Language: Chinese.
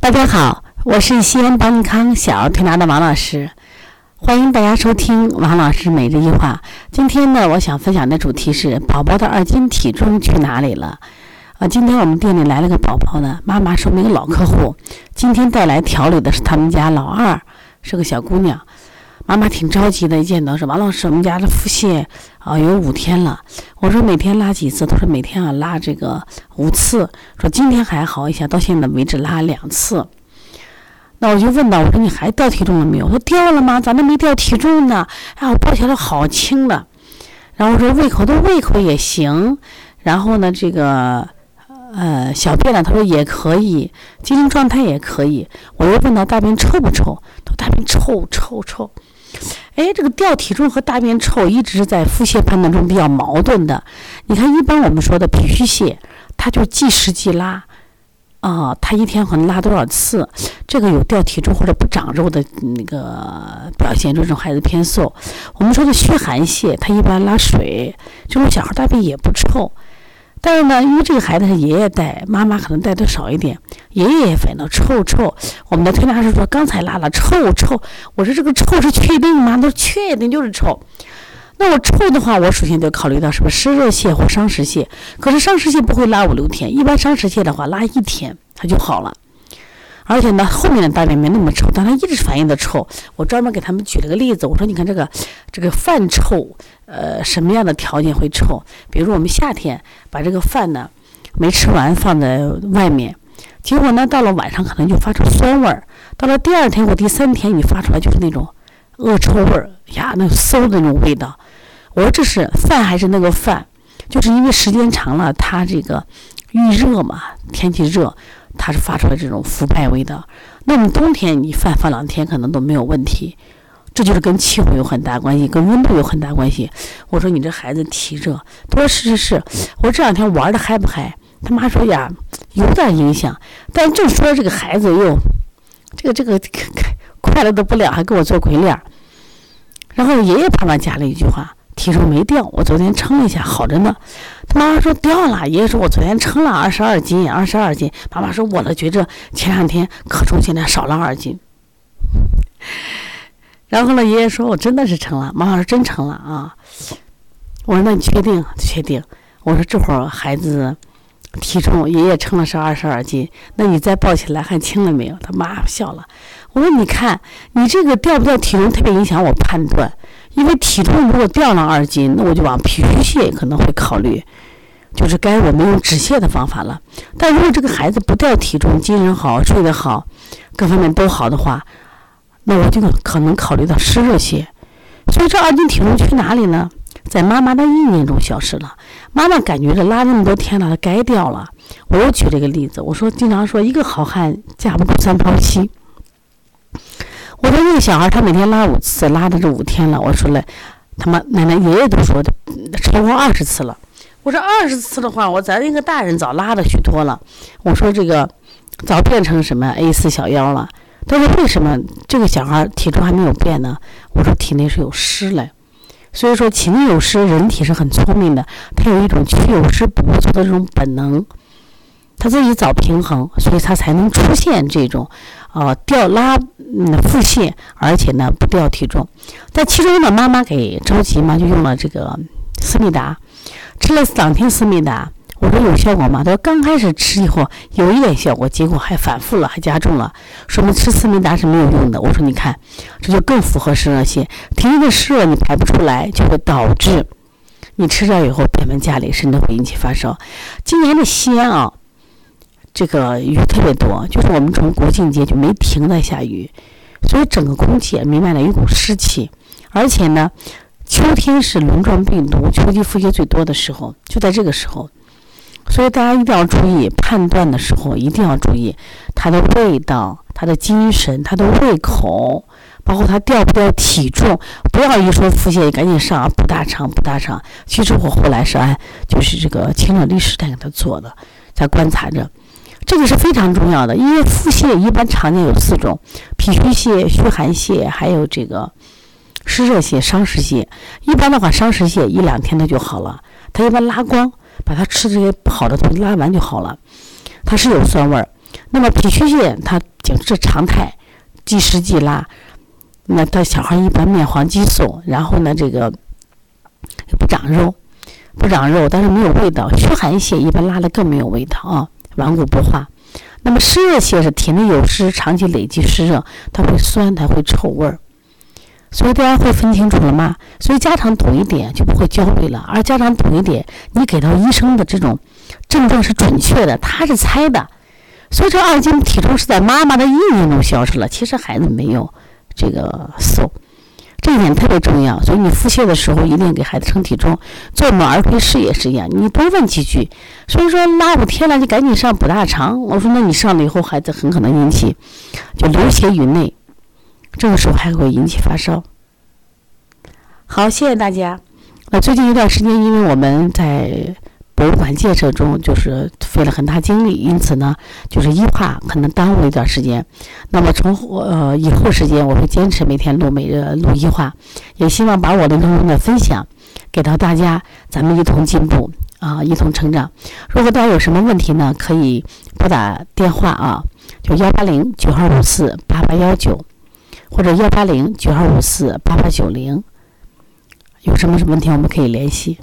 大家好，我是西安邦尼康小儿推拿的王老师，欢迎大家收听王老师每日一话。今天呢，我想分享的主题是宝宝的二斤体重去哪里了？啊，今天我们店里来了个宝宝呢，妈妈是我们一个老客户，今天带来调理的是他们家老二，是个小姑娘。妈妈挺着急的，一见到说王老师，我们家的腹泻啊有五天了。我说每天拉几次？他说每天啊拉这个五次。说今天还好一些，到现在为止拉两次。那我就问到，我说你还掉体重了没有？他说掉了吗？咋都没掉体重呢？哎，我抱起来好轻的。然后我说胃口的胃口也行。然后呢，这个呃小便呢，他说也可以，精神状态也可以。我又问到大便臭不臭？他说大便臭臭臭。哎，这个掉体重和大便臭一直是在腹泻判断中比较矛盾的。你看，一般我们说的脾虚泻，它就即食即拉，啊，它一天可能拉多少次，这个有掉体重或者不长肉的那个表现，这种孩子偏瘦。我们说的虚寒泻，它一般拉水，这种小孩大便也不臭。但是呢，因为这个孩子是爷爷带，妈妈可能带的少一点，爷爷也反正臭臭。我们的推拿师说刚才拉了臭臭，我说这个臭是确定吗？他说确定就是臭。那我臭的话，我首先就考虑到是不是湿热泻或伤食泻。可是伤食泻不会拉五六天，一般伤食泻的话拉一天它就好了。而且呢，后面的大便没那么臭，但它一直反应的臭。我专门给他们举了个例子，我说你看这个这个饭臭，呃，什么样的条件会臭？比如我们夏天把这个饭呢没吃完放在外面，结果呢到了晚上可能就发出酸味儿，到了第二天或第三天你发出来就是那种恶臭味儿呀，那馊的那种味道。我说这是饭还是那个饭？就是因为时间长了，它这个遇热嘛，天气热。它是发出来这种腐败味道。那么冬天你饭放两天可能都没有问题，这就是跟气候有很大关系，跟温度有很大关系。我说你这孩子体热，他说是是是。我说这两天玩的嗨不嗨？他妈说呀，有点影响。但正说这个孩子又这个这个 快乐的不了，还给我做鬼脸。然后爷爷旁边加了一句话。体重没掉，我昨天称了一下，好着呢。他妈妈说掉了，爷爷说我昨天称了二十二斤，二十二斤。妈妈说我呢觉着前两天可重，现在少了二斤。然后呢，爷爷说我真的是称了，妈妈说真称了啊。我说那你确定？确定。我说这会儿孩子体重爷爷称了是二十二斤，那你再抱起来还轻了没有？他妈笑了。我说你看你这个掉不掉体重特别影响我判断。因为体重如果掉了二斤，那我就往脾虚泻可能会考虑，就是该我们用止泻的方法了。但如果这个孩子不掉体重，精神好，睡得好，各方面都好的话，那我就可能考虑到湿热泻。所以这二斤体重去哪里呢？在妈妈的意念中消失了。妈妈感觉这拉那么多天了，该掉了。我又举这个例子，我说经常说一个好汉架不住三泡稀。我说那个小孩，他每天拉五次，拉的这五天了。我说了，他妈奶奶爷爷都说的超过二十次了。我说二十次的话，我咱一个大人早拉了许多了。我说这个早变成什么 A 四小腰了。他说为什么这个小孩体重还没有变呢？我说体内是有湿嘞。所以说体内有湿，人体是很聪明的，他有一种去有湿补足的这种本能。他自己找平衡，所以他才能出现这种，呃，掉拉腹泻，而且呢不掉体重。但其中呢，妈妈给着急嘛，就用了这个思密达，吃了两天思密达，我说有效果吗？他说刚开始吃以后有一点效果，结果还反复了，还加重了，说明吃思密达是没有用的。我说你看，这就更符合湿热泻，体内的湿热你排不出来，就会导致你吃了以后变本加厉，甚至会引起发烧。今年的西安啊。这个雨特别多，就是我们从国庆节就没停的下雨，所以整个空气也弥漫了一股湿气，而且呢，秋天是轮状病毒、秋季腹泻最多的时候，就在这个时候，所以大家一定要注意判断的时候一定要注意它的味道、它的精神、它的胃口，包括它掉不掉体重，不要一说腹泻赶紧上啊补大肠补大肠。其实我后来是按就是这个清热利湿在给他做的，在观察着。这个是非常重要的，因为腹泻一般常见有四种：脾虚泻、虚寒泻，还有这个湿热泻、伤食泻。一般的话，伤食泻一两天它就好了，它一般拉光，把它吃这些不好的东西拉完就好了。它是有酸味儿。那么脾虚泻它就是常态，即食即拉。那他小孩一般面黄肌瘦，然后呢，这个不长肉，不长肉，但是没有味道。虚寒泻一般拉的更没有味道啊，顽固不化。那么湿热邪是体内有湿，长期累积湿热，它会酸，它会臭味儿。所以大家会分清楚了吗？所以家长懂一点就不会焦虑了，而家长懂一点，你给到医生的这种症状是准确的，他是猜的。所以这二斤体重是在妈妈的意念中消失了，其实孩子没有这个瘦，这点特别重要。所以你腹泻的时候一定给孩子称体重，做我们儿推试也是一样，你多问几句。所以说拉五天了，你赶紧上补大肠。我说那你上了以后，孩子很可能引起就流血于内。这个时候还会引起发烧。好，谢谢大家。那最近一段时间，因为我们在博物馆建设中，就是费了很大精力，因此呢，就是医化可能耽误一段时间。那么从呃以后时间，我会坚持每天录每日录医化，也希望把我的内容的分享给到大家，咱们一同进步啊，一同成长。如果大家有什么问题呢，可以拨打电话啊，就幺八零九二五四八八幺九。或者幺八零九二五四八八九零，有什么什么问题我们可以联系。